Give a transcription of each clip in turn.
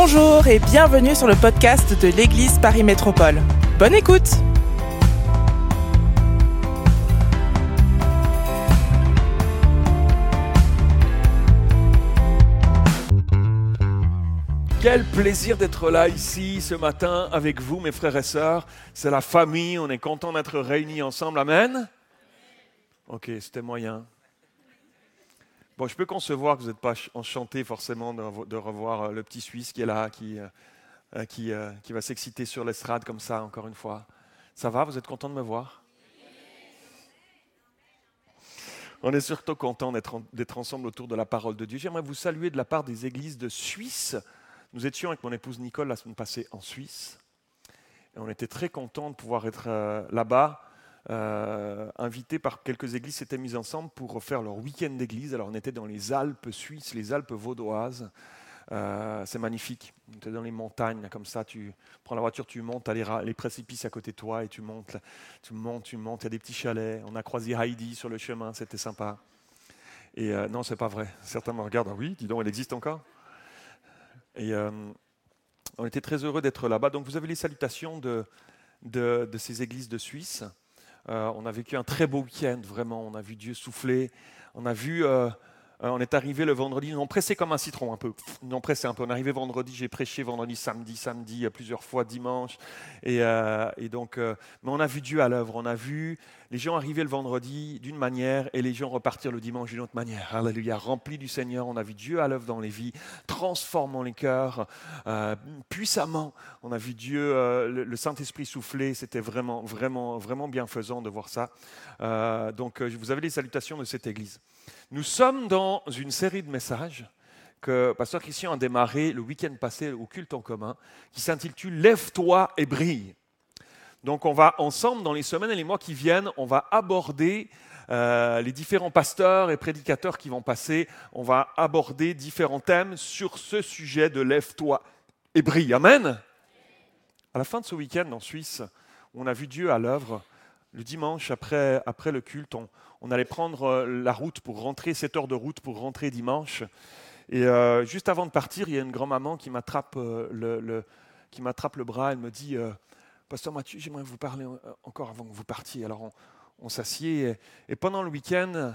Bonjour et bienvenue sur le podcast de l'Église Paris Métropole. Bonne écoute Quel plaisir d'être là ici ce matin avec vous, mes frères et sœurs. C'est la famille, on est content d'être réunis ensemble. Amen. Ok, c'était moyen. Bon, je peux concevoir que vous n'êtes pas enchanté forcément de, revoir euh, le petit Suisse qui est là, qui, euh, euh, qui, qui va s'exciter sur l'estrade comme ça, encore une fois. Ça va Vous êtes content de me voir? On est surtout content d'être ensemble autour de la parole de Dieu. J'aimerais vous saluer de la part des églises de Suisse. Nous étions avec mon épouse Nicole la semaine passée en Suisse. Et on était très contents de pouvoir être là-bas euh, invités par quelques églises, s'étaient mis ensemble pour faire leur week-end d'église. Alors on était dans les Alpes suisses, les Alpes vaudoises. Euh, c'est magnifique. On était dans les montagnes, comme ça, tu prends la voiture, tu montes, tu as les, précipices à côté de toi et tu montes, tu montes, tu montes. Il y a des petits chalets. On a croisé Heidi sur le chemin, c'était sympa. Et euh, non, c'est pas vrai. Certains me regardent, ah oui, dis donc, elle existe encore? Et euh, on était très heureux d'être là-bas. Donc vous avez les salutations de ces églises de Suisse. Euh, on a vécu un très beau week-end, vraiment. On a vu Dieu souffler. On a vu. Euh, euh, on est arrivé le vendredi, nous on pressé comme un citron un peu. Nous on pressé un peu. On est arrivé vendredi, j'ai prêché vendredi, samedi, samedi, plusieurs fois dimanche. Et, donc, mais on a vu Dieu à l'œuvre. On a vu les gens arriver le vendredi d'une manière et les gens repartir le dimanche d'une autre manière. Alléluia, remplis du Seigneur. On a vu Dieu à l'œuvre dans les vies, transformant les cœurs puissamment. On a vu Dieu, le, Saint-Esprit souffler. C'était vraiment, vraiment, vraiment bienfaisant de voir ça. donc, vous avez les salutations de cette église. Nous sommes dans une série de messages que Pasteur Christian a démarré le week-end passé au culte en commun, qui s'intitule Lève-toi et brille. Donc on va ensemble, dans les semaines et les mois qui viennent, on va aborder euh, les différents pasteurs et prédicateurs qui vont passer, on va aborder différents thèmes sur ce sujet de Lève-toi et brille. Amen. À la fin de ce week-end en Suisse, on a vu Dieu à l'œuvre. Le dimanche, après, après le culte, on, allait prendre euh, la route pour rentrer, 7 heures de route pour rentrer dimanche. Et euh, juste avant de partir, il y a une grand-maman qui m'attrape euh, le, qui m'attrape le bras. Elle me dit Pasteur Mathieu, j'aimerais vous parler encore avant que vous partiez. Alors on, s'assied. Et, pendant le week-end,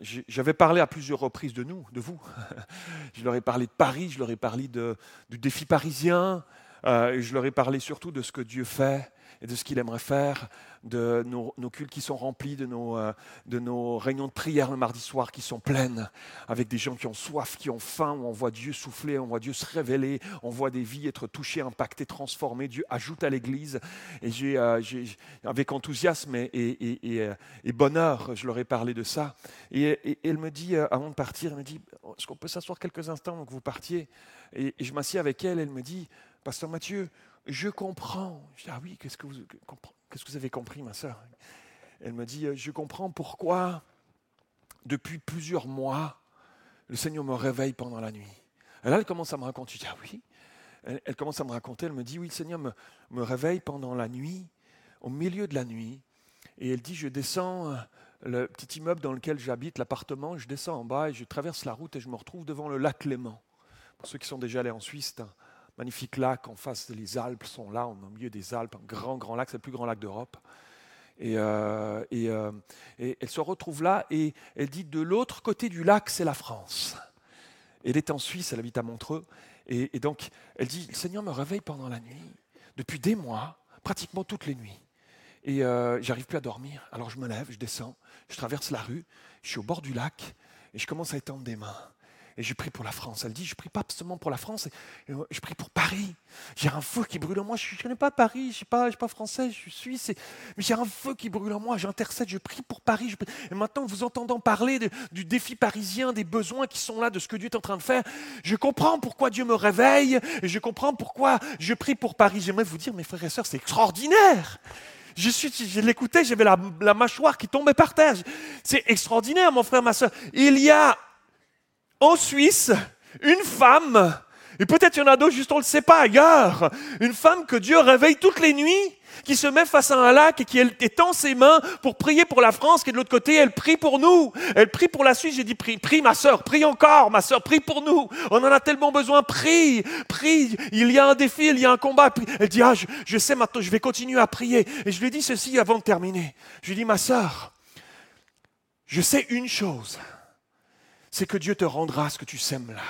j'avais parlé à plusieurs reprises de nous, de vous. je leur ai parlé de Paris, je leur ai parlé du défi parisien. Je leur ai parlé surtout de ce que Dieu fait et de ce qu'il aimerait faire, de nos, cultes qui sont remplis, de nos, euh, de nos réunions de prière le mardi soir qui sont pleines, avec des gens qui ont soif, qui ont faim, où on voit Dieu souffler, on voit Dieu se révéler, on voit des vies être touchées, impactées, transformées. Dieu ajoute à l'Église. Et j'ai, euh, avec enthousiasme et, et, bonheur, je leur ai parlé de ça. Et, elle me dit, euh, avant de partir, elle me dit, est-ce qu'on peut s'asseoir quelques instants avant que vous partiez? Et, je m'assieds avec elle, elle me dit, Pasteur Mathieu, je comprends. Je dis, ah oui, qu'est-ce que vous, avez compris, ma soeur Elle me dit, je comprends pourquoi, depuis plusieurs mois, le Seigneur me réveille pendant la nuit. Là, elle commence à me raconter. Je dis, ah oui. Elle, commence à me raconter, elle me dit, oui, le Seigneur me, me réveille pendant la nuit, au milieu de la nuit. Et elle dit, je descends euh, le petit immeuble dans lequel j'habite, l'appartement, je descends en bas et je traverse la route et je me retrouve devant le lac Léman. Pour ceux qui sont déjà allés en Suisse, magnifique lac en face des Alpes, sont là, au milieu des Alpes, un grand, grand lac, c'est le plus grand lac d'Europe. Et, euh, euh, et, elle se retrouve là et elle dit de l'autre côté du lac, c'est la France. Elle est en Suisse, elle habite à Montreux. Et, donc, elle dit Le Seigneur me réveille pendant la nuit, depuis des mois, pratiquement toutes les nuits. Et euh, j'arrive plus à dormir. Alors je me lève, je descends, je traverse la rue, je suis au bord du lac et je commence à étendre des mains. Et je prie pour la France. Elle dit, je prie pas seulement pour la France, je prie pour Paris. J'ai un feu qui brûle en moi. Je ne connais pas Paris, je ne suis, pas, pas français, je suis suisse. Mais j'ai un feu qui brûle en moi. J'intercède, je prie pour Paris. Et maintenant, vous entendant parler du défi parisien, des besoins qui sont là, de ce que Dieu est en train de faire, je comprends pourquoi Dieu me réveille. Et je comprends pourquoi je prie pour Paris. J'aimerais vous dire, mes frères et sœurs, c'est extraordinaire. Je, suis, je l'écoutais, j'avais la, la mâchoire qui tombait par terre. C'est extraordinaire, mon frère, ma soeur. Il y a en Suisse, une femme, et peut-être il y en a d'autres, juste on ne le sait pas ailleurs, une femme que Dieu réveille toutes les nuits, qui se met face à un lac et qui étend ses mains pour prier pour la France, qui de l'autre côté, elle prie pour nous. Elle prie pour la Suisse. J'ai dit, prie, prie ma soeur, prie encore, ma soeur, prie pour nous. On en a tellement besoin, prie, prie. Il y a un défi, il y a un combat. Elle dit, ah, je, je sais maintenant, je vais continuer à prier. Et je lui ai dit ceci avant de terminer. Je lui ai dit, ma soeur, je sais une chose, c'est que Dieu te rendra ce que tu sèmes là.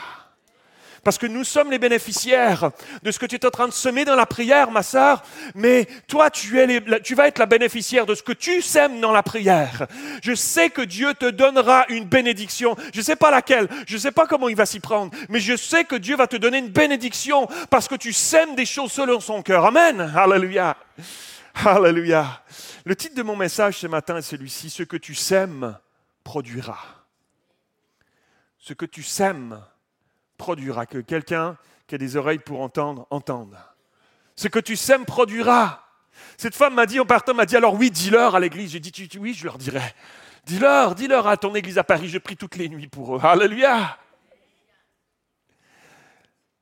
Parce que nous sommes les bénéficiaires de ce que tu es en train de semer dans la prière, ma sœur. Mais toi, tu, es tu vas être la bénéficiaire de ce que tu sèmes dans la prière. Je sais que Dieu te donnera une bénédiction. Je ne sais pas laquelle. Je ne sais pas comment il va s'y prendre. Mais je sais que Dieu va te donner une bénédiction parce que tu sèmes des choses selon son cœur. Amen. Alléluia. Alléluia. Le titre de mon message ce matin est celui-ci. Ce que tu sèmes produira. Ce que tu sèmes produira. Que quelqu'un qui a des oreilles pour entendre, entende. Ce que tu sèmes produira. Cette femme m'a dit, en partant, m'a dit, alors oui, dis-leur à l'église. J'ai dit, oui, je leur dirai. Dis-leur, dis-leur à ton église à Paris, je prie toutes les nuits pour eux. Alléluia.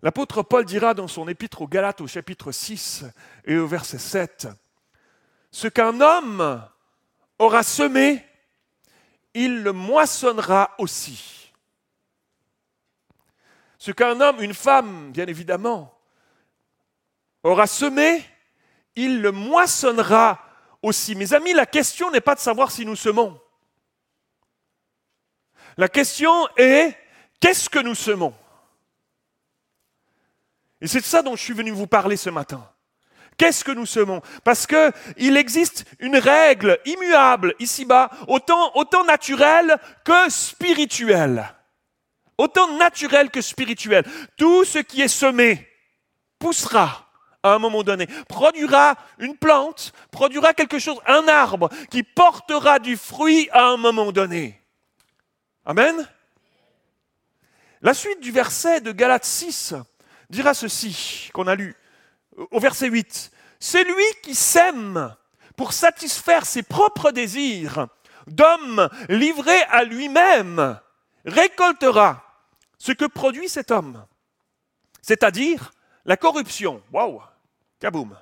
L'apôtre Paul dira dans son épître aux Galates au chapitre 6 et au verset 7, Ce qu'un homme aura semé, il le moissonnera aussi ce qu'un homme, une femme, bien évidemment, aura semé, il le moissonnera aussi. Mes amis, la question n'est pas de savoir si nous semons. La question est, qu'est-ce que nous semons? Et c'est de ça dont je suis venu vous parler ce matin. Qu'est-ce que nous semons? Parce qu'il existe une règle immuable ici-bas, autant, autant naturelle que spirituelle autant naturel que spirituel. Tout ce qui est semé poussera à un moment donné, produira une plante, produira quelque chose, un arbre qui portera du fruit à un moment donné. Amen. La suite du verset de Galates 6 dira ceci qu'on a lu au verset 8. C'est lui qui sème pour satisfaire ses propres désirs d'homme livré à lui-même récoltera ce que produit cet homme, c'est-à-dire la corruption. Waouh, kaboum.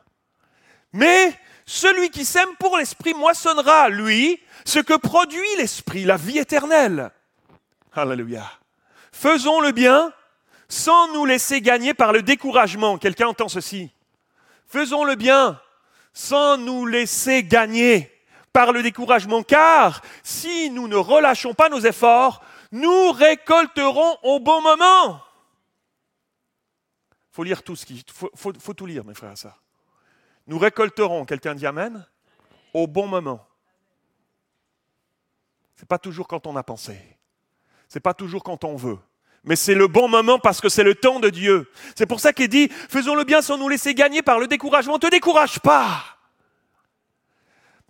Mais celui qui sème pour l'esprit moissonnera, lui, ce que produit l'esprit, la vie éternelle. Alléluia. Faisons le bien sans nous laisser gagner par le découragement. Quelqu'un entend ceci Faisons le bien sans nous laisser gagner par le découragement, car si nous ne relâchons pas nos efforts, nous récolterons au bon moment. Faut lire tout ce qui. faut, faut, tout lire, mes frères et sœurs. Nous récolterons, quelqu'un dit Amen, au bon moment. Ce n'est pas toujours quand on a pensé. Ce n'est pas toujours quand on veut. Mais c'est le bon moment parce que c'est le temps de Dieu. C'est pour ça qu'il dit, faisons le bien sans nous laisser gagner par le découragement. Ne te décourage pas.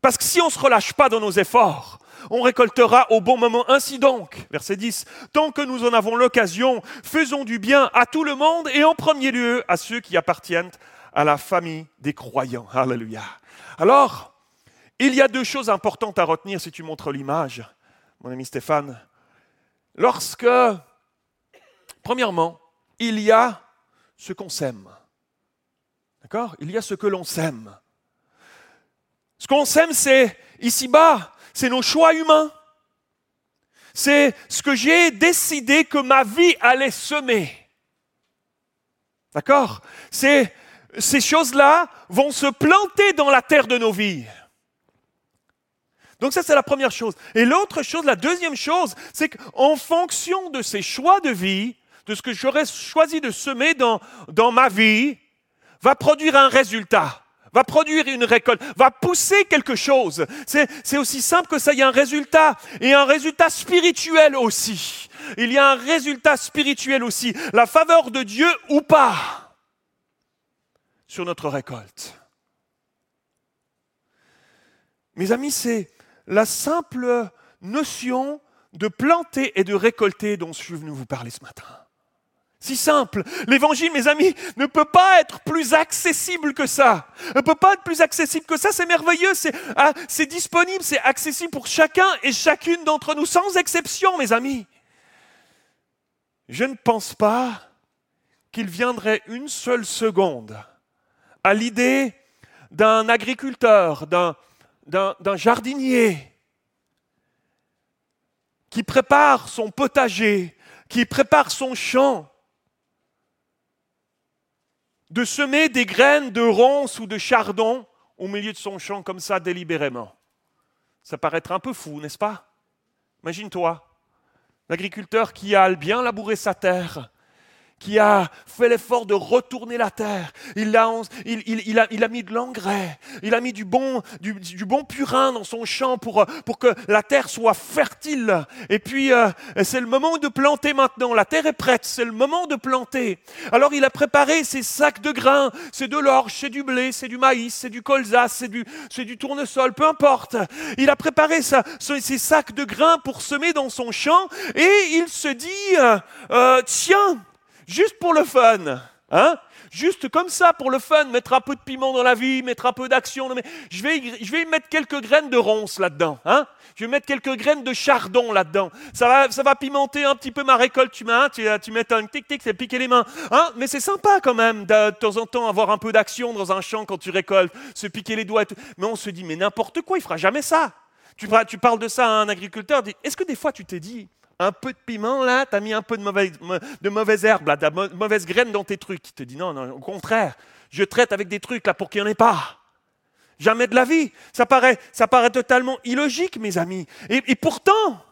Parce que si on ne se relâche pas dans nos efforts, on récoltera au bon moment. Ainsi donc, verset 10, tant que nous en avons l'occasion, faisons du bien à tout le monde et en premier lieu à ceux qui appartiennent à la famille des croyants. Alléluia. Alors, il y a deux choses importantes à retenir si tu montres l'image, mon ami Stéphane. Lorsque, premièrement, il y a ce qu'on sème. D'accord? Il y a ce que l'on sème. Ce qu'on sème, c'est ici-bas, c'est nos choix humains. C'est ce que j'ai décidé que ma vie allait semer. D'accord? Ces choses-là vont se planter dans la terre de nos vies. Donc ça, c'est la première chose. Et l'autre chose, la deuxième chose, c'est qu'en fonction de ces choix de vie, de ce que j'aurais choisi de semer dans ma vie, va produire un résultat va produire une récolte, va pousser quelque chose. C'est aussi simple que ça, il y a un résultat, et un résultat spirituel aussi. Il y a un résultat spirituel aussi, la faveur de Dieu ou pas sur notre récolte. Mes amis, c'est la simple notion de planter et de récolter dont je suis venu vous parler ce matin. Si simple. L'évangile, mes amis, ne peut pas être plus accessible que ça. Ne peut pas être plus accessible que ça. C'est merveilleux. Ah, c'est disponible. C'est accessible pour chacun et chacune d'entre nous, sans exception, mes amis. Je ne pense pas qu'il viendrait une seule seconde à l'idée d'un agriculteur, d'un, d'un jardinier qui prépare son potager, qui prépare son champ, de semer des graines de ronces ou de chardon au milieu de son champ comme ça délibérément. Ça paraît être un peu fou, n'est-ce pas? Imagine-toi, l'agriculteur qui a bien labouré sa terre, qui a fait l'effort de retourner la terre. Il a, il, a, il a, mis de l'engrais, il a mis du bon, du, bon purin dans son champ pour, pour, que la terre soit fertile. Et puis, euh, c'est le moment de planter maintenant. La terre est prête, c'est le moment de planter. Alors, il a préparé ses sacs de grains. C'est de l'orge, c'est du blé, c'est du maïs, c'est du colza, c'est du, du tournesol, peu importe. Il a préparé sa, ses sacs de grains pour semer dans son champ et il se dit, euh, tiens, juste pour le fun. Hein? Juste comme ça, pour le fun, mettre un peu de piment dans la vie, mettre un peu d'action. Je vais, je vais mettre quelques graines de ronces là-dedans. Hein? Je vais mettre quelques graines de chardon là-dedans. Ça va, ça va pimenter un petit peu ma récolte. Tu, mets, tu, tu un tic-tic, c'est piquer les mains. Hein? Mais c'est sympa quand même de, de, temps en temps avoir un peu d'action dans un champ quand tu récoltes, se piquer les doigts. Mais on se dit, mais n'importe quoi, il fera jamais ça. Tu parles de ça à un agriculteur. Est-ce que des fois tu t'es dit, un peu de piment là, tu as mis un peu de mauvaise, de herbe, là, de mauvaise graine dans tes trucs. Il te dit non, non, au contraire, je traite avec des trucs là pour qu'il n'y en ait pas. Jamais de la vie. Ça paraît, ça paraît totalement illogique, mes amis. et pourtant,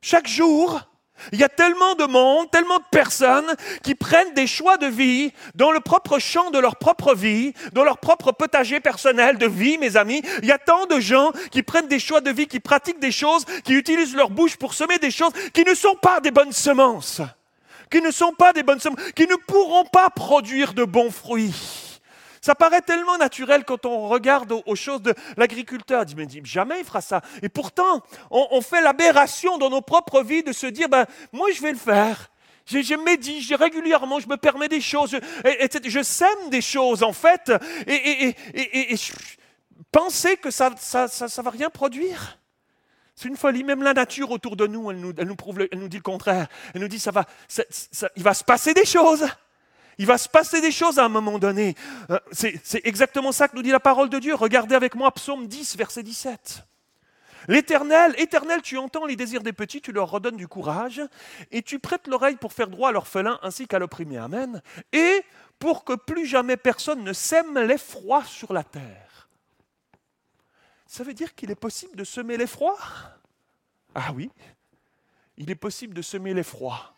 chaque jour, il y a tellement de monde, tellement de personnes qui prennent des choix de vie dans le propre champ de leur propre vie, dans leur propre potager personnel de vie, mes amis. Il y a tant de gens qui prennent des choix de vie, qui pratiquent des choses, qui utilisent leur bouche pour semer des choses qui ne sont pas des bonnes semences, qui ne sont pas des bonnes semences, qui ne pourront pas produire de bons fruits. Ça paraît tellement naturel quand on regarde aux, choses de l'agriculteur. Il dit, mais jamais il fera ça. Et pourtant, on, fait l'aberration dans nos propres vies de se dire, ben, moi je vais le faire. Je, je médite, régulièrement, je me permets des choses, je, je sème des choses en fait, et, penser que ça ne ça, ça, va rien produire. C'est une folie. Même la nature autour de nous, elle nous, elle nous, prouve, elle nous dit le contraire. Elle nous dit ça va, ça, il va se passer des choses. Il va se passer des choses à un moment donné. Euh, c'est exactement ça que nous dit la parole de Dieu. Regardez avec moi Psaume 10, verset 17. L'Éternel, Éternel, tu entends les désirs des petits, tu leur redonnes du courage, et tu prêtes l'oreille pour faire droit à l'orphelin ainsi qu'à l'opprimé. Amen. Et pour que plus jamais personne ne sème l'effroi sur la terre. Ça veut dire qu'il est possible de semer l'effroi? Ah oui, il est possible de semer l'effroi.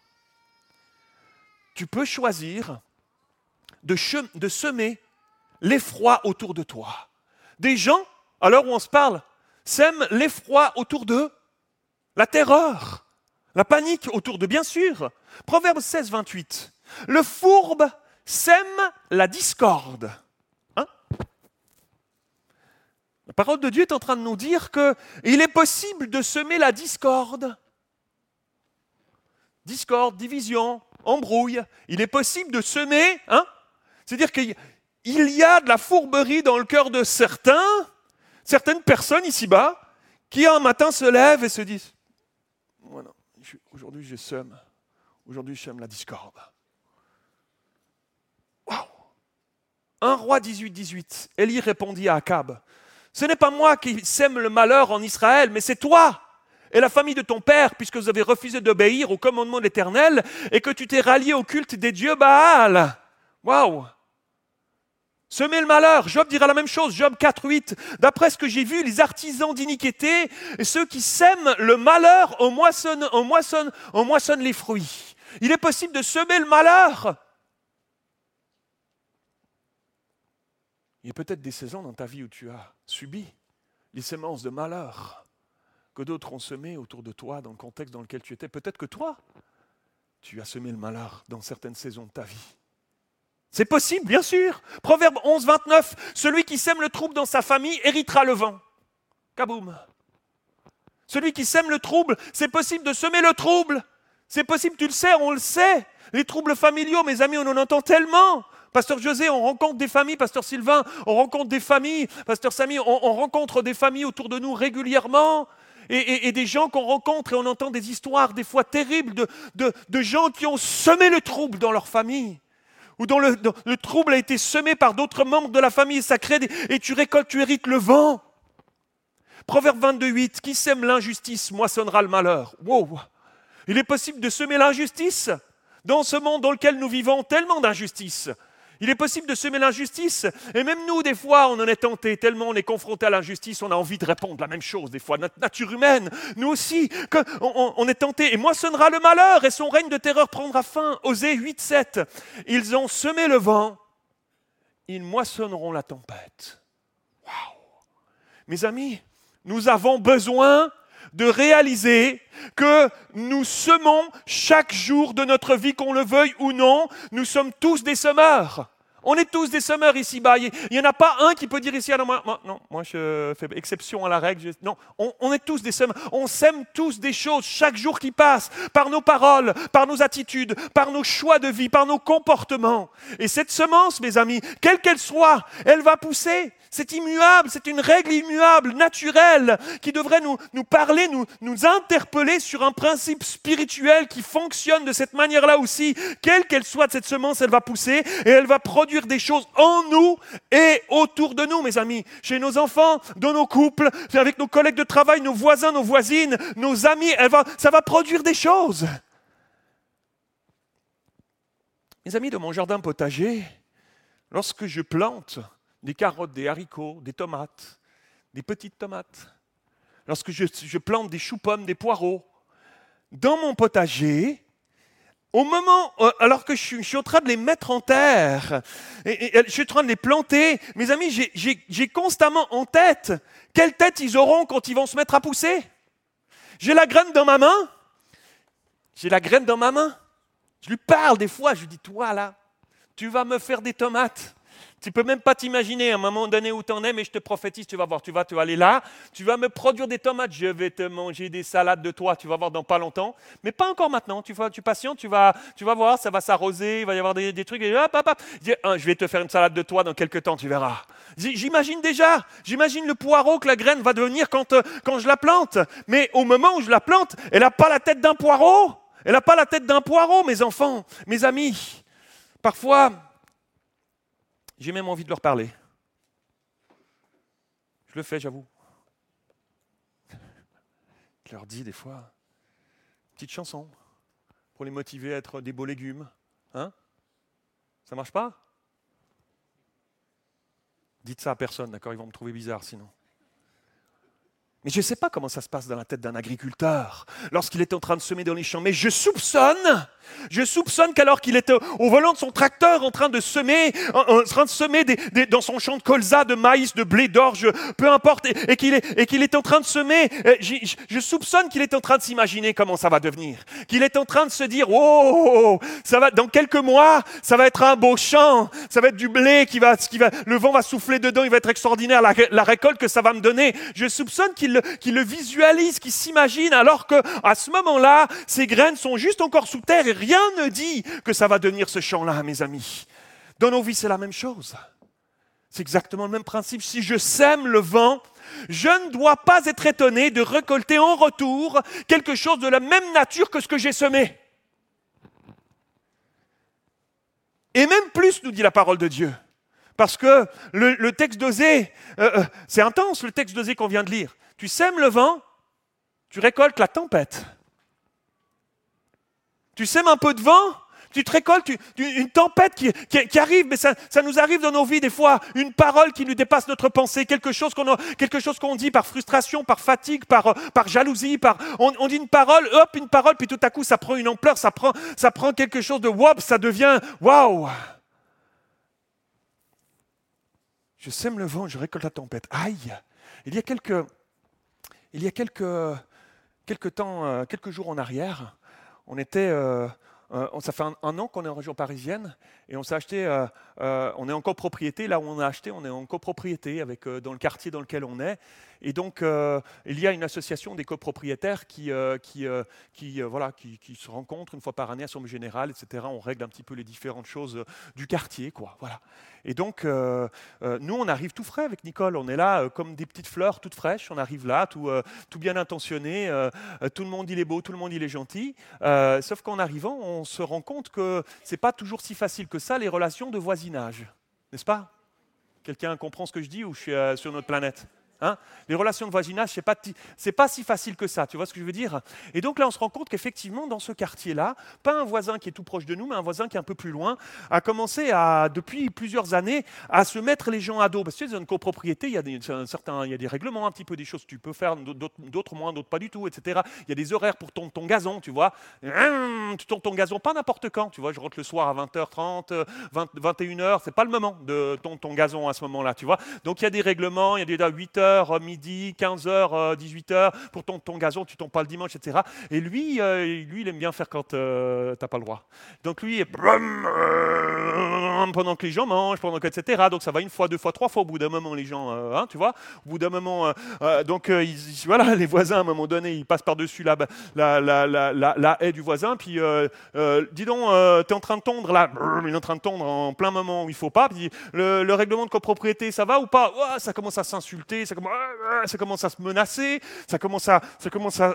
Tu peux choisir de, semer l'effroi autour de toi. Des gens, à l'heure où on se parle, sèment l'effroi autour d'eux, la terreur, la panique autour d'eux, bien sûr. Proverbe 16, 28. Le fourbe sème la discorde. Hein? La parole de Dieu est en train de nous dire qu'il est possible de semer la discorde. Discorde, division, embrouille. Il est possible de semer hein, c'est-à-dire qu'il y a de la fourberie dans le cœur de certains, certaines personnes ici-bas, qui un matin se lèvent et se disent Aujourd'hui, je sème. Aujourd'hui, je sème la discorde. Waouh 1 roi 18, 18. Élie répondit à Akab Ce n'est pas moi qui sème le malheur en Israël, mais c'est toi et la famille de ton père, puisque vous avez refusé d'obéir au commandement de l'Éternel et que tu t'es rallié au culte des dieux Baal. Waouh Semer le malheur, Job dira la même chose, Job 4, 8. D'après ce que j'ai vu, les artisans d'iniquité, ceux qui sèment le malheur, on moissonne, on, moissonne, on moissonne les fruits. Il est possible de semer le malheur. Il y a peut-être des saisons dans ta vie où tu as subi les semences de malheur que d'autres ont semées autour de toi dans le contexte dans lequel tu étais. Peut-être que toi, tu as semé le malheur dans certaines saisons de ta vie. C'est possible, bien sûr. Proverbe 11, 29, celui qui sème le trouble dans sa famille héritera le vent. Kaboum. Celui qui sème le trouble, c'est possible de semer le trouble. C'est possible, tu le sais, on le sait. Les troubles familiaux, mes amis, on en entend tellement. Pasteur José, on rencontre des familles, Pasteur Sylvain, on rencontre des familles, Pasteur Samy, on, rencontre des familles autour de nous régulièrement. Et, des gens qu'on rencontre et on entend des histoires des fois terribles de, de gens qui ont semé le trouble dans leur famille ou dont le, trouble a été semé par d'autres membres de la famille, ça crée et tu récoltes, tu hérites le vent. Proverbe 22, 8, qui sème l'injustice moissonnera le malheur. Wow. Il est possible de semer l'injustice dans ce monde dans lequel nous vivons tellement d'injustice. Il est possible de semer l'injustice. Et même nous, des fois, on en est tenté, tellement on est confronté à l'injustice, on a envie de répondre la même chose, des fois. Notre nature humaine, nous aussi, on, on, est tenté. Et moissonnera le malheur, et son règne de terreur prendra fin. Osée 8, 7. Ils ont semé le vent, ils moissonneront la tempête. Waouh! Mes amis, nous avons besoin de réaliser que nous semons chaque jour de notre vie, qu'on le veuille ou non, nous sommes tous des semeurs. On est tous des semeurs ici-bas. Il n'y en a pas un qui peut dire ici, ah non, moi, non, moi je fais exception à la règle. non, on, est tous des semeurs. On sème tous des choses chaque jour qui passe, par nos paroles, par nos attitudes, par nos choix de vie, par nos comportements. Et cette semence, mes amis, quelle qu'elle soit, elle va pousser. C'est immuable, c'est une règle immuable, naturelle, qui devrait nous, nous parler, nous, nous interpeller sur un principe spirituel qui fonctionne de cette manière-là aussi. Quelle qu'elle soit cette semence, elle va pousser et elle va produire des choses en nous et autour de nous, mes amis. Chez nos enfants, dans nos couples, avec nos collègues de travail, nos voisins, nos voisines, nos amis, elle va, ça va produire des choses. Mes amis, de mon jardin potager, lorsque je plante, des carottes, des haricots, des tomates, des petites tomates. Lorsque je, plante des choux-pommes, des poireaux, dans mon potager, au moment, euh, alors que je suis, en train de les mettre en terre, et, je suis en train de les planter, mes amis, j'ai constamment en tête quelle tête ils auront quand ils vont se mettre à pousser. J'ai la graine dans ma main. J'ai la graine dans ma main. Je lui parle des fois, je lui dis, toi là, tu vas me faire des tomates. Tu peux même pas t'imaginer à un moment donné où tu en es, mais je te prophétise, tu vas voir, tu vas, tu aller là, tu vas me produire des tomates, je vais te manger des salades de toi, tu vas voir dans pas longtemps, mais pas encore maintenant, tu, vois, tu patientes, tu vas, tu vas voir, ça va s'arroser, il va y avoir des, trucs, et hop, hop, hop. Je vais te faire une salade de toi dans quelques temps, tu verras. J'imagine déjà, j'imagine le poireau que la graine va devenir quand, euh, quand je la plante, mais au moment où je la plante, elle n'a pas la tête d'un poireau, elle n'a pas la tête d'un poireau, mes enfants, mes amis. Parfois, j'ai même envie de leur parler. Je le fais, j'avoue. Je leur dis des fois, petite chanson pour les motiver à être des beaux légumes. Hein? Ça marche pas? Dites ça à personne, d'accord? Ils vont me trouver bizarre sinon. Mais je ne sais pas comment ça se passe dans la tête d'un agriculteur lorsqu'il est en train de semer dans les champs. Mais je soupçonne, je soupçonne qu'alors qu'il est au volant de son tracteur en train de semer, en, train de semer dans son champ de colza, de maïs, de blé d'orge, peu importe, et, qu'il est, qu'il est en train de semer, euh, je, soupçonne qu'il est en train de s'imaginer comment ça va devenir. Qu'il est en train de se dire, oh, ça va, dans quelques mois, ça va être un beau champ, ça va être du blé qui va, qui va, le vent va souffler dedans, il va être extraordinaire la, la récolte que ça va me donner. Je soupçonne qu'il qui le visualise, qui s'imagine, alors que à ce moment-là, ces graines sont juste encore sous terre et rien ne dit que ça va devenir ce champ-là, mes amis. Dans nos vies, c'est la même chose. C'est exactement le même principe. Si je sème le vent, je ne dois pas être étonné de récolter en retour quelque chose de la même nature que ce que j'ai semé. Et même plus, nous dit la parole de Dieu. Parce que le, texte d'Osée, euh, euh, c'est intense le texte d'Osée qu'on vient de lire. Tu sèmes le vent, tu récoltes la tempête. Tu sèmes un peu de vent, tu te récoltes une tempête qui, arrive, mais ça, nous arrive dans nos vies des fois, une parole qui nous dépasse notre pensée, quelque chose qu'on dit par frustration, par fatigue, par, jalousie, par, on, dit une parole, hop, une parole, puis tout à coup ça prend une ampleur, ça prend, ça prend quelque chose de wop, ça devient waouh. Je sème le vent, je récolte la tempête. Aïe. Il y a quelques, temps, euh, quelques jours en arrière, on était, euh, euh, ça fait un, an qu'on est en région parisienne et on s'est acheté, on est en copropriété, là où on a acheté, on est en copropriété dans le quartier dans lequel on est. Et donc, euh, il y a une association des copropriétaires qui, euh, qui, euh, voilà, qui, se rencontrent une fois par année, Assemblée générale, etc. On règle un petit peu les différentes choses du quartier. Quoi, voilà. Et donc, nous, on arrive tout frais avec Nicole. On est là comme des petites fleurs toutes fraîches. On arrive là, tout, tout bien intentionné. tout le monde, il est beau, tout le monde, il est gentil. sauf qu'en arrivant, on se rend compte que ce n'est pas toujours si facile que ça, les relations de voisinage. N'est-ce pas? Quelqu'un comprend ce que je dis ou je suis sur notre planète? Hein les relations de voisinage, ce n'est pas, pas, si facile que ça, tu vois ce que je veux dire? Et donc là, on se rend compte qu'effectivement, dans ce quartier-là, pas un voisin qui est tout proche de nous, mais un voisin qui est un peu plus loin, a commencé à, depuis plusieurs années à se mettre les gens à dos. Parce que dans une copropriété, il y, a des, il y a des règlements, un petit peu des choses que tu peux faire, d'autres moins, d'autres pas du tout, etc. Il y a des horaires pour ton, ton gazon, tu vois. Tu tournes ton gazon pas n'importe quand, tu vois. Je rentre le soir à 20h30, 20, 21h, c'est pas le moment de ton, ton gazon à ce moment-là, tu vois. Donc il y a des règlements, il y a des à 8h, euh, midi, 15h, 18h, pour ton, ton gazon, tu tombes pas le dimanche, etc. Et lui, euh, lui il aime bien faire quand euh, n'as pas le droit. Donc lui, pendant que les gens mangent, pendant que, etc. Donc ça va une fois, deux fois, trois fois au bout d'un moment, les gens, hein, tu vois, au bout d'un moment, donc voilà, les voisins, à un moment donné, ils passent par-dessus la, la, la, la, haie du voisin, puis dis donc, tu es en train de tondre là, il est en train de tondre en plein moment où il faut pas, puis le, règlement de copropriété, ça va ou pas? Ça commence à s'insulter, ça commence, ça commence à se menacer, ça commence à, ça commence à,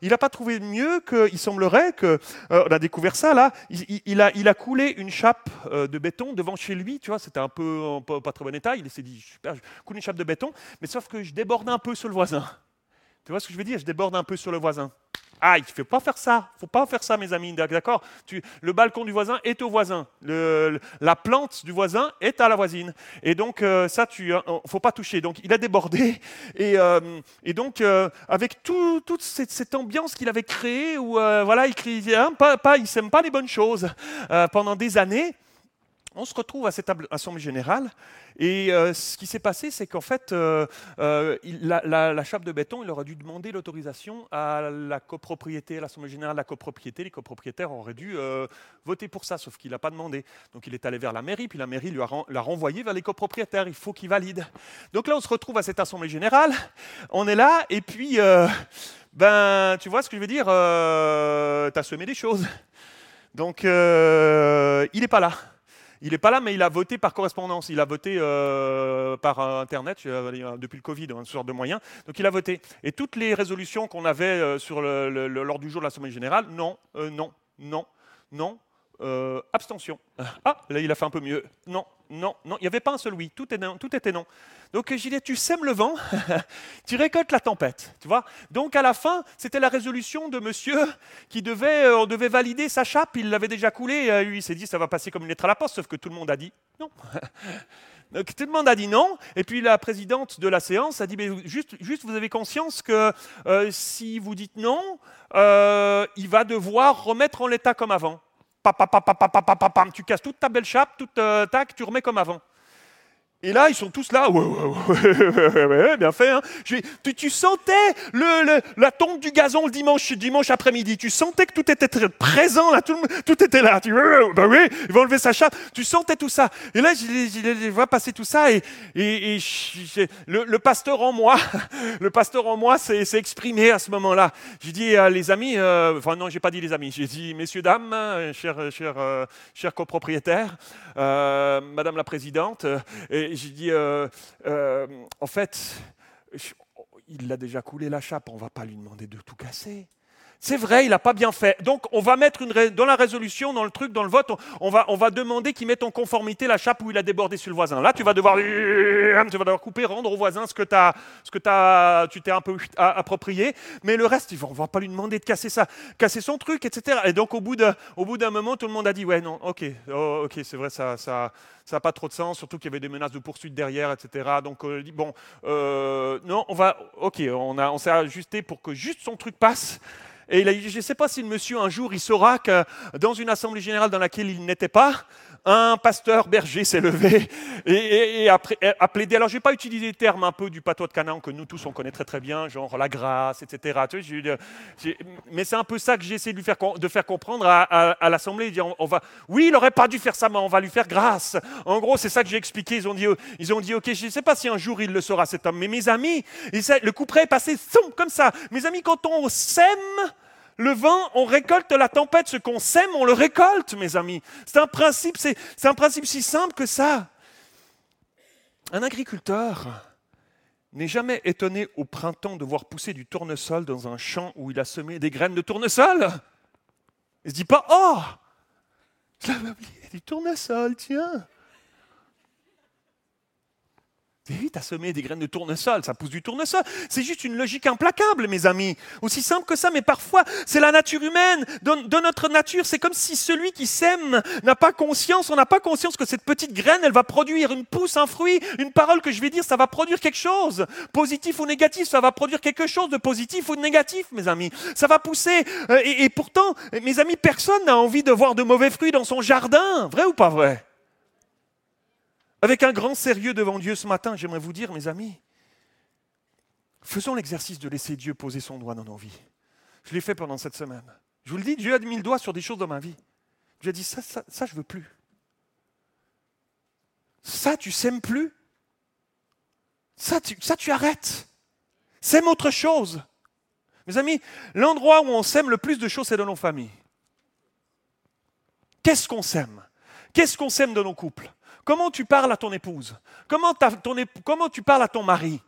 il n'a pas trouvé mieux qu'il semblerait que, euh, on a découvert ça là, il, a, il a coulé une chape euh, de béton devant chez lui, tu vois, c'était un peu pas, pas, très bon état, il s'est dit, super, je coule une chape de béton, mais sauf que je déborde un peu sur le voisin. Tu vois ce que je veux dire? Je déborde un peu sur le voisin. Ah, il ne faut pas faire ça. Il ne faut pas faire ça, mes amis. D'accord? Le balcon du voisin est au voisin. la plante du voisin est à la voisine. Et donc, euh, ça, il ne euh, faut pas toucher. Donc, il a débordé. Et, euh, donc, avec toute cette, ambiance qu'il avait créée, où voilà, il ne hein, pas, sème pas les bonnes choses pendant des années, on se retrouve à cette assemblée générale et euh, ce qui s'est passé, c'est qu'en fait, euh, euh, la, chape de béton, il aurait dû demander l'autorisation à la copropriété, à l'assemblée générale la copropriété. Les copropriétaires auraient dû voter pour ça, sauf qu'il n'a pas demandé. Donc il est allé vers la mairie, puis la mairie lui a l'a renvoyé vers les copropriétaires. Il faut qu'ils valident. Donc là, on se retrouve à cette assemblée générale. On est là, et puis, ben, tu vois ce que je veux dire Tu as semé des choses. Donc, il n'est pas là. Il n'est pas là, mais il a voté par correspondance. Il a voté euh, par Internet euh, depuis le Covid, un sort de moyen. Donc il a voté. Et toutes les résolutions qu'on avait euh, lors du jour de l'Assemblée générale, non, non, non, non, abstention. Ah, là il a fait un peu mieux. Non, non, non, il n'y avait pas un seul oui, tout, était non. Donc j'ai dit, tu sèmes le vent, tu récoltes la tempête, tu vois. Donc à la fin, c'était la résolution de monsieur qui devait, euh, on devait valider sa chape, il l'avait déjà coulée, euh, il s'est dit, ça va passer comme une lettre à la poste, sauf que tout le monde a dit non. Donc, tout le monde a dit non, et puis la présidente de la séance a dit, mais juste, juste vous avez conscience que euh, si vous dites non, il va devoir remettre en l'état comme avant tu casses toute ta belle chape, toute tac, tu remets comme avant. Et là, ils sont tous là. Ouais, ouais, ouais, bien fait. Hein. tu, sentais le, la tombe du gazon le dimanche, dimanche après-midi? Tu sentais que tout était présent, là, tout, tout était là. Tu, bah oui, il va enlever sa chape. Tu sentais tout ça. Et là, je, les vois passer tout ça. Et, et, le, pasteur en moi, le pasteur en moi s'est exprimé à ce moment-là. J'ai dit, les amis, euh, enfin non, j'ai pas dit les amis. J'ai dit, messieurs, dames, chers, chers, euh, chers copropriétaires, euh, madame la présidente, et j'ai dit, euh, euh, en fait, il l'a déjà coulé la chape, on va pas lui demander de tout casser. C'est vrai, il n'a pas bien fait. Donc, on va mettre une dans la résolution, dans le truc, dans le vote, on, va, on va demander qu'il mette en conformité la chape où il a débordé sur le voisin. Là, tu vas devoir, tu vas devoir couper, rendre au voisin ce que, as, ce que as, tu t'es un peu approprié. Mais le reste, on ne va pas lui demander de casser ça, casser son truc, etc. Et donc, au bout d'un moment, tout le monde a dit, ouais, non, ok, oh, ok, c'est vrai, ça, ça, ça n'a pas trop de sens, surtout qu'il y avait des menaces de poursuite derrière, etc. Donc, euh, bon, euh, non, on va, ok, on, on s'est ajusté pour que juste son truc passe. Et il a dit, je ne sais pas si le monsieur un jour, il saura que dans une assemblée générale dans laquelle il n'était pas, un pasteur berger s'est levé et, a, plaidé. Alors, je n'ai pas utilisé des termes un peu du patois de Canaan que nous tous on connaît très très bien, genre la grâce, etc. mais c'est un peu ça que j'ai essayé de, faire, comprendre à, l'assemblée. Dire, on, va, oui, il n'aurait pas dû faire ça, mais on va lui faire grâce. En gros, c'est ça que j'ai expliqué. Ils ont dit, ils ont dit, ok, je ne sais pas si un jour il le saura cet homme, mais mes amis, le coup près est passé comme ça. Mes amis, quand on sème le vent, on récolte la tempête. Ce qu'on sème, on le récolte, mes amis. C'est un principe, c'est, un principe si simple que ça. Un agriculteur n'est jamais étonné au printemps de voir pousser du tournesol dans un champ où il a semé des graines de tournesol. Il se dit pas, oh, j'avais oublié du tournesol, tiens. Oui, tu semé des graines de tournesol, ça pousse du tournesol. C'est juste une logique implacable, mes amis. Aussi simple que ça, mais parfois, c'est la nature humaine. De, notre nature, c'est comme si celui qui sème n'a pas conscience, on n'a pas conscience que cette petite graine, elle va produire une pousse, un fruit, une parole que je vais dire, ça va produire quelque chose. Positif ou négatif, ça va produire quelque chose de positif ou de négatif, mes amis. Ça va pousser. Euh, et pourtant, mes amis, personne n'a envie de voir de mauvais fruits dans son jardin. Vrai ou pas vrai? Avec un grand sérieux devant Dieu ce matin, j'aimerais vous dire, mes amis, faisons l'exercice de laisser Dieu poser son doigt dans nos vies. Je l'ai fait pendant cette semaine. Je vous le dis, Dieu a mis le doigt sur des choses dans ma vie. Dieu a dit, ça, ça, je veux plus. Ça, tu sèmes plus? Ça, tu, ça, tu arrêtes? Sème autre chose. Mes amis, l'endroit où on sème le plus de choses, c'est dans nos familles. Qu'est-ce qu'on sème? Qu'est-ce qu'on sème dans nos couples? Comment tu parles à ton épouse? Comment, tu parles à ton mari?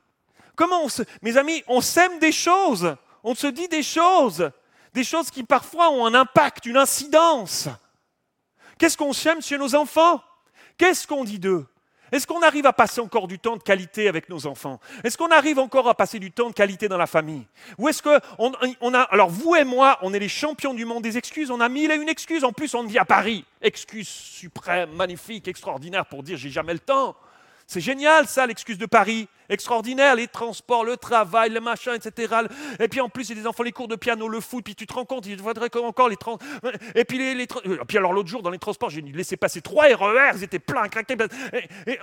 Comment Mes amis, on sème des choses, on se dit des choses, des choses qui parfois ont un impact, une incidence. Qu'est-ce qu'on sème chez nos enfants? Qu'est-ce qu'on dit d'eux? Est-ce qu'on arrive à passer encore du temps de qualité avec nos enfants? Est-ce qu'on arrive encore à passer du temps de qualité dans la famille? Ou est-ce que on, a alors vous et moi, on est les champions du monde des excuses. On a mille et une excuses. En plus, on vit à Paris. Excuse suprême, magnifique, extraordinaire pour dire j'ai jamais le temps. C'est génial ça, l'excuse de Paris. Extraordinaire, les transports, le travail, le machin, etc. Et puis en plus, il y a des enfants, les cours de piano, le foot, puis tu te rends compte, il faudrait encore les transports. Et puis, les, puis alors l'autre jour, dans les transports, j'ai laissé passer trois RER, ils étaient pleins, craqués. Et,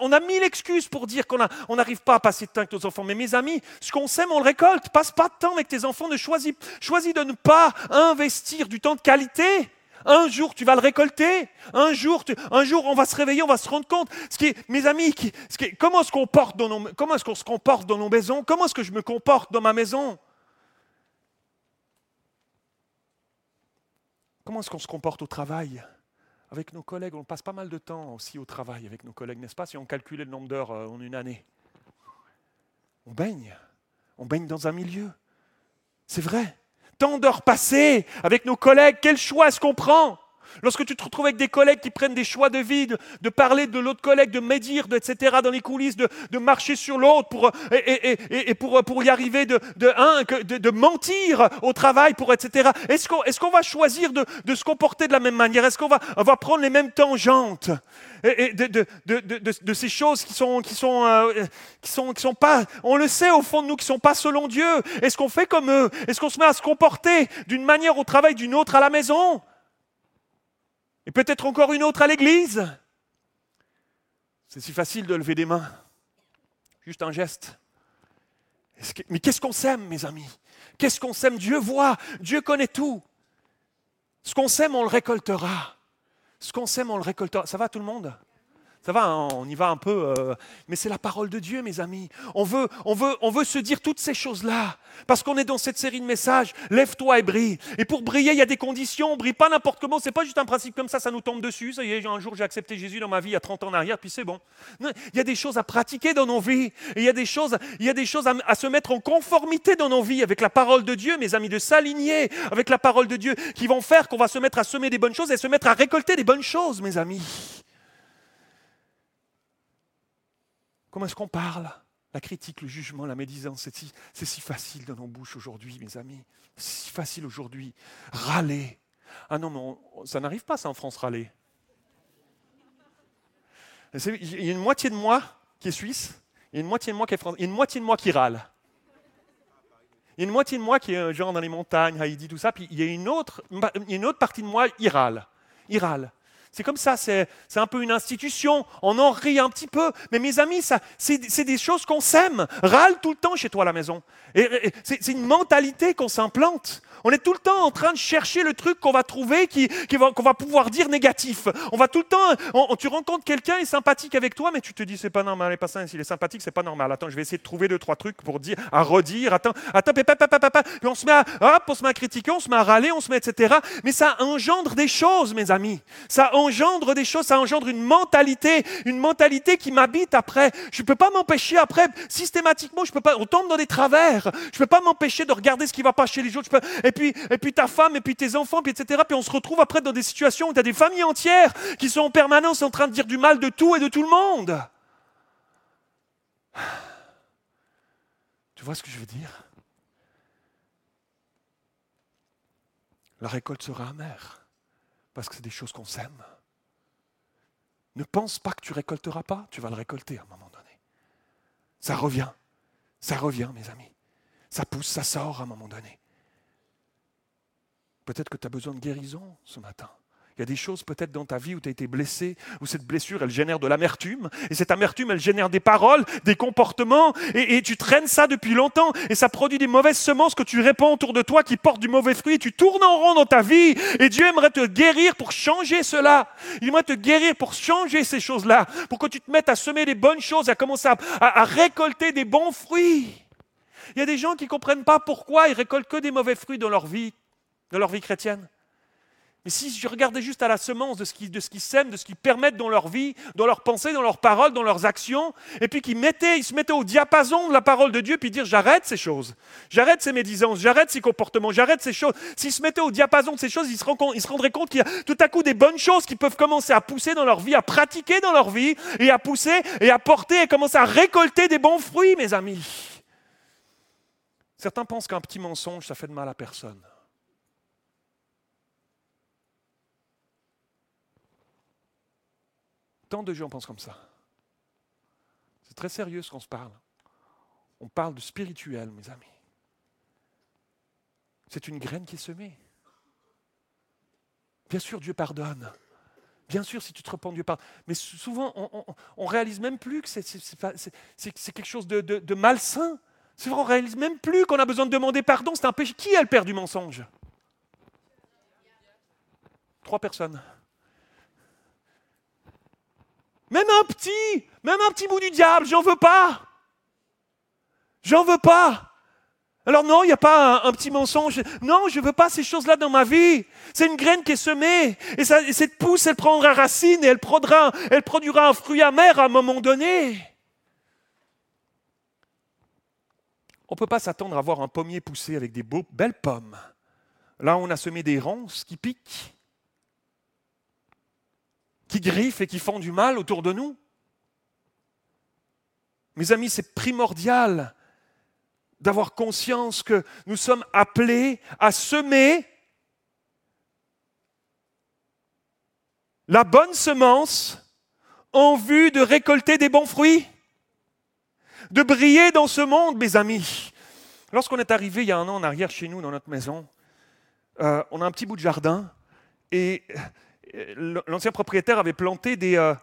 on, a, mille excuses pour dire qu'on n'arrive pas à passer de temps avec nos enfants. Mais mes amis, ce qu'on sème, on le récolte. Passe pas de temps avec tes enfants, ne choisis, choisis de ne pas investir du temps de qualité. Un jour, tu vas le récolter. Un jour, on va se réveiller, on va se rendre compte. Ce qui mes amis, ce qui comment est-ce qu'on comment se comporte dans nos maisons? Comment est-ce que je me comporte dans ma maison? Comment est-ce qu'on se comporte au travail? Avec nos collègues, on passe pas mal de temps aussi au travail avec nos collègues, n'est-ce pas? Si on calculait le nombre d'heures euh, en une année. On baigne. On baigne dans un milieu. C'est vrai tant d'heures passées avec nos collègues, quel choix est-ce qu'on prend? Lorsque tu te retrouves avec des collègues qui prennent des choix de vie, de, parler de l'autre collègue, de médire, etc., dans les coulisses, de, marcher sur l'autre pour, pour, y arriver, de, de, mentir au travail, pour, etc. Est-ce qu'on va choisir de, se comporter de la même manière? Est-ce qu'on va, prendre les mêmes tangentes? De, ces choses qui sont, qui, sont, euh, qui, sont, sont pas, on le sait au fond de nous, qui sont pas selon Dieu. Est-ce qu'on fait comme eux? Est-ce qu'on se met à se comporter d'une manière au travail, d'une autre à la maison? Et peut-être encore une autre à l'église C'est si facile de lever des mains. Juste un geste. Mais qu'est-ce qu'on sème, mes amis? Qu'est-ce qu'on sème? Dieu voit, Dieu connaît tout. Ce qu'on sème, on le récoltera. Ce qu'on sème, on le récoltera. Ça va tout le monde? Ça va, hein, on y va un peu, euh, mais c'est la parole de Dieu, mes amis. On veut, on veut, on veut se dire toutes ces choses-là, parce qu'on est dans cette série de messages. Lève-toi et brille. Et pour briller, il y a des conditions. On brille pas n'importe comment. C'est pas juste un principe comme ça, ça nous tombe dessus. Ça y est, un jour j'ai accepté Jésus dans ma vie, il y a 30 ans en arrière, puis c'est bon. il y a des choses à pratiquer dans nos vies. Il y a des choses, il y a des choses à, à se mettre en conformité dans nos vies avec la parole de Dieu, mes amis, de s'aligner avec la parole de Dieu, qui vont faire qu'on va se mettre à semer des bonnes choses et se mettre à récolter des bonnes choses, mes amis. Comment est-ce qu'on parle? La critique, le jugement, la médisance, c'est si, facile dans nos bouches aujourd'hui, mes amis. C'est si facile aujourd'hui. Râler. Ah non, mais ça n'arrive pas, ça, en France, râler. Il y a une moitié de moi qui est suisse, il y a une moitié de moi qui est français, il y a une moitié de moi qui râle. Il y a une moitié de moi qui est genre dans les montagnes, Haïti, tout ça, puis il y a une autre, autre partie de moi, il râle. Râle. C'est comme ça, c'est un peu une institution. On en rit un petit peu. Mais mes amis, c'est des choses qu'on sème. Râle tout le temps chez toi à la maison. Et, c'est une mentalité qu'on s'implante. On est tout le temps en train de chercher le truc qu'on va trouver, qui, qu'on va pouvoir dire négatif. On va tout le temps, tu rencontres quelqu'un, il est sympathique avec toi, mais tu te dis c'est pas normal, il est pas s'il est sympathique, c'est pas normal. Attends, je vais essayer de trouver deux trois trucs pour dire, à redire. Attends, attends, papa, papa, papa. Puis on se met à, hop, on se met à critiquer, on se met à râler, on se met etc. Mais ça engendre des choses, mes amis. Ça engendre des choses, ça engendre une mentalité, une mentalité qui m'habite après. Je peux pas m'empêcher après, systématiquement, je peux pas. On tombe dans des travers. Je peux pas m'empêcher de regarder ce qui va pas chez les autres. et puis, et puis ta femme, et puis tes enfants, puis etc. Puis on se retrouve après dans des situations où tu as des familles entières qui sont en permanence en train de dire du mal de tout et de tout le monde. Tu vois ce que je veux dire? La récolte sera amère parce que c'est des choses qu'on sème. Ne pense pas que tu récolteras pas, tu vas le récolter à un moment donné. Ça revient, ça revient, mes amis. Ça pousse, ça sort à un moment donné. Peut-être que tu as besoin de guérison ce matin. Il y a des choses peut-être dans ta vie où tu as été blessé, où cette blessure, elle génère de l'amertume. Et cette amertume, elle génère des paroles, des comportements. Et, tu traînes ça depuis longtemps. Et ça produit des mauvaises semences que tu répands autour de toi, qui portent du mauvais fruit. Et tu tournes en rond dans ta vie. Et Dieu aimerait te guérir pour changer cela. Il aimerait te guérir pour changer ces choses-là. Pour que tu te mettes à semer les bonnes choses, à commencer à récolter des bons fruits. Il y a des gens qui ne comprennent pas pourquoi ils récoltent que des mauvais fruits dans leur vie, dans leur vie chrétienne. Mais si je regardais juste à la semence de ce qu'ils sèment, de ce qu'ils permettent dans leur vie, dans leurs pensées, dans leurs paroles, dans leurs actions, et puis qu'ils ils se mettaient au diapason de la parole de Dieu, puis dire j'arrête ces choses, j'arrête ces médisances, j'arrête ces comportements, j'arrête ces choses. S'ils se mettaient au diapason de ces choses, ils se, ils se rendraient compte qu'il y a tout à coup des bonnes choses qui peuvent commencer à pousser dans leur vie, à pratiquer dans leur vie, et à pousser, et à porter, et commencer à récolter des bons fruits, mes amis. Certains pensent qu'un petit mensonge, ça fait de mal à personne. Tant de gens pensent comme ça. C'est très sérieux ce qu'on se parle. On parle de spirituel, mes amis. C'est une graine qui est semée. Bien sûr, Dieu pardonne. Bien sûr, si tu te repens, Dieu pardonne. Mais souvent, on ne réalise même plus que c'est quelque chose de, malsain. Vrai, on ne réalise même plus qu'on a besoin de demander pardon. C'est un péché. Qui est le père du mensonge? Trois personnes. Même un petit, même un petit bout du diable, j'en veux pas. J'en veux pas. Alors non, il n'y a pas un, petit mensonge. Non, je ne veux pas ces choses-là dans ma vie. C'est une graine qui est semée. Et, cette pousse, elle prendra racine et elle produira, elle produira un fruit amer à un moment donné. On ne peut pas s'attendre à voir un pommier pousser avec des beaux, belles pommes. Là, on a semé des ronces qui piquent, qui griffent et qui font du mal autour de nous. Mes amis, c'est primordial d'avoir conscience que nous sommes appelés à semer la bonne semence en vue de récolter des bons fruits de briller dans ce monde, mes amis. Lorsqu'on est arrivé il y a un an en arrière chez nous, dans notre maison, euh, on a un petit bout de jardin et l'ancien propriétaire avait planté des, euh,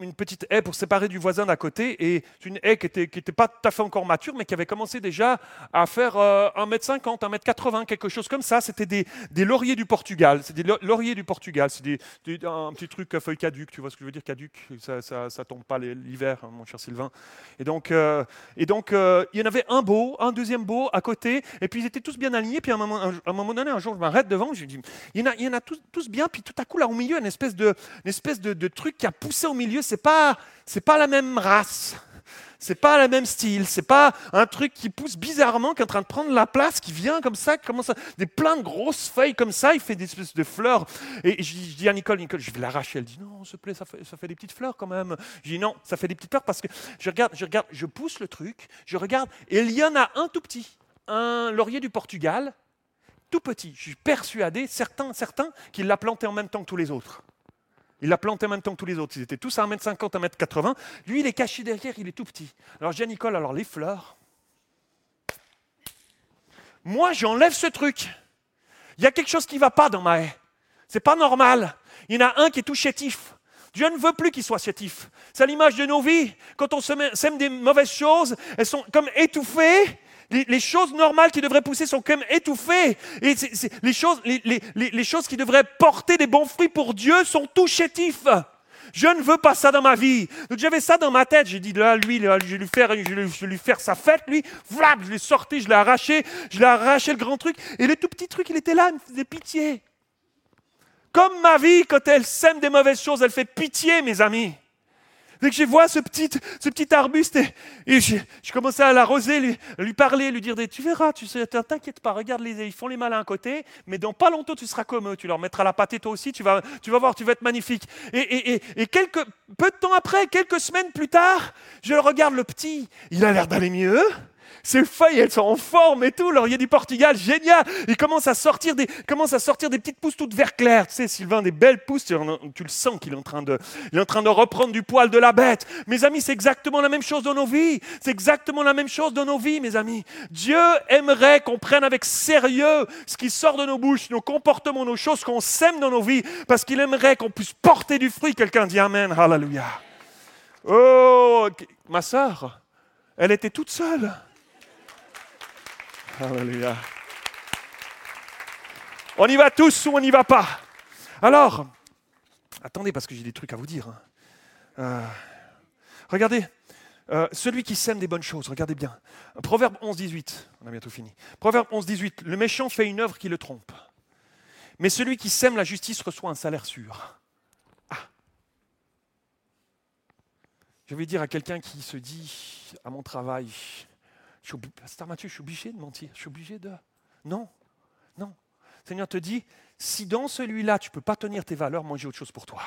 une petite haie pour séparer du voisin d'à côté, et une haie qui n'était qui était pas tout à fait encore mature, mais qui avait commencé déjà à faire 1m50, 1m80, quelque chose comme ça. C'était des, des, lauriers du Portugal. C'est des lauriers du Portugal. C'est des, un petit truc à feuilles caduques, tu vois ce que je veux dire, caduc. Ça, ça, tombe pas l'hiver, hein, mon cher Sylvain. Et donc, euh, et donc euh, il y en avait un beau, un deuxième beau à côté, et puis ils étaient tous bien alignés. Puis à un moment, donné, un jour, je m'arrête devant, je dis, il y en a, il y en a tous, bien, puis tout à coup, là au milieu, une espèce de, une espèce de truc qui a poussé milieu, pas, c'est pas la même race. C'est pas le même style, c'est pas un truc qui pousse bizarrement, qui est en train de prendre la place, qui vient comme ça, qui commence à, des plein de grosses feuilles comme ça, il fait des espèces de fleurs. Et je, dis à Nicole, Nicole, je vais l'arracher. Elle dit non, s'il te plaît, ça fait, ça fait des petites fleurs quand même. Je dis non, ça fait des petites fleurs parce que je regarde, je regarde, je pousse le truc, je regarde, et il y en a un tout petit, un laurier du Portugal, tout petit. Je suis persuadé, certains, certains, qu'il l'a planté en même temps que tous les autres. Il l'a planté en même temps que tous les autres. Ils étaient tous à 1m50, 1m80. Lui, il est caché derrière, il est tout petit. Alors, j'ai Nicole, alors les fleurs. moi j'enlève ce truc. Il y a quelque chose qui ne va pas dans ma haie. C'est pas normal. Il y en a un qui est tout chétif. Dieu ne veut plus qu'il soit chétif. C'est l'image de nos vies. Quand on sème des mauvaises choses, elles sont comme étouffées. Les, choses normales qui devraient pousser sont comme étouffées. Et les, choses, les, choses qui devraient porter des bons fruits pour Dieu sont tout chétifs. Je ne veux pas ça dans ma vie. Donc j'avais ça dans ma tête. J'ai dit, là, lui, je, vais lui faire, je, lui, faire sa fête, lui. Flap, je l'ai sorti, je l'ai arraché. Je l'ai arraché le grand truc. Et le tout petit truc, il était là, il me faisait pitié. Comme ma vie, quand elle sème des mauvaises choses, elle fait pitié, mes amis. Dès que je vois ce petit, ce petit arbuste, et, je, commençais à l'arroser, lui, lui parler, lui dire Tu verras, tu t'inquiète pas, regarde, les, ils font les malins à côté, mais dans pas longtemps, tu seras comme eux. Tu leur mettras la pâtée toi aussi, tu vas, tu vas voir, tu vas être magnifique. Et, et, quelques, peu de temps après, quelques semaines plus tard, je regarde le petit, il a l'air d'aller mieux. Ces feuilles, elles sont en forme et tout. A du Portugal, génial. Il commence à sortir des, commence à sortir des petites pousses toutes vert clair. Tu sais, Sylvain, des belles pousses. Tu, le sens qu'il est en train de, il est en train de reprendre du poil de la bête. Mes amis, c'est exactement la même chose dans nos vies. C'est exactement la même chose dans nos vies, mes amis. Dieu aimerait qu'on prenne avec sérieux ce qui sort de nos bouches, nos comportements, nos choses qu'on sème dans nos vies, parce qu'il aimerait qu'on puisse porter du fruit. Quelqu'un dit Amen, Hallelujah. Oh, ma soeur, elle était toute seule. Alléluia. On y va tous ou on n'y va pas? Alors, attendez parce que j'ai des trucs à vous dire. Hein. Euh, regardez, euh, celui qui sème des bonnes choses, regardez bien. Proverbe 11, 18, on a bientôt fini. Proverbe 11, 18, le méchant fait une œuvre qui le trompe. Mais celui qui sème la justice reçoit un salaire sûr. Ah. Je vais dire à quelqu'un qui se dit à mon travail, je suis obligé de mentir. Je suis obligé de. Non, non. Seigneur te dit, si dans celui-là, tu ne peux pas tenir tes valeurs, moi j'ai autre chose pour toi.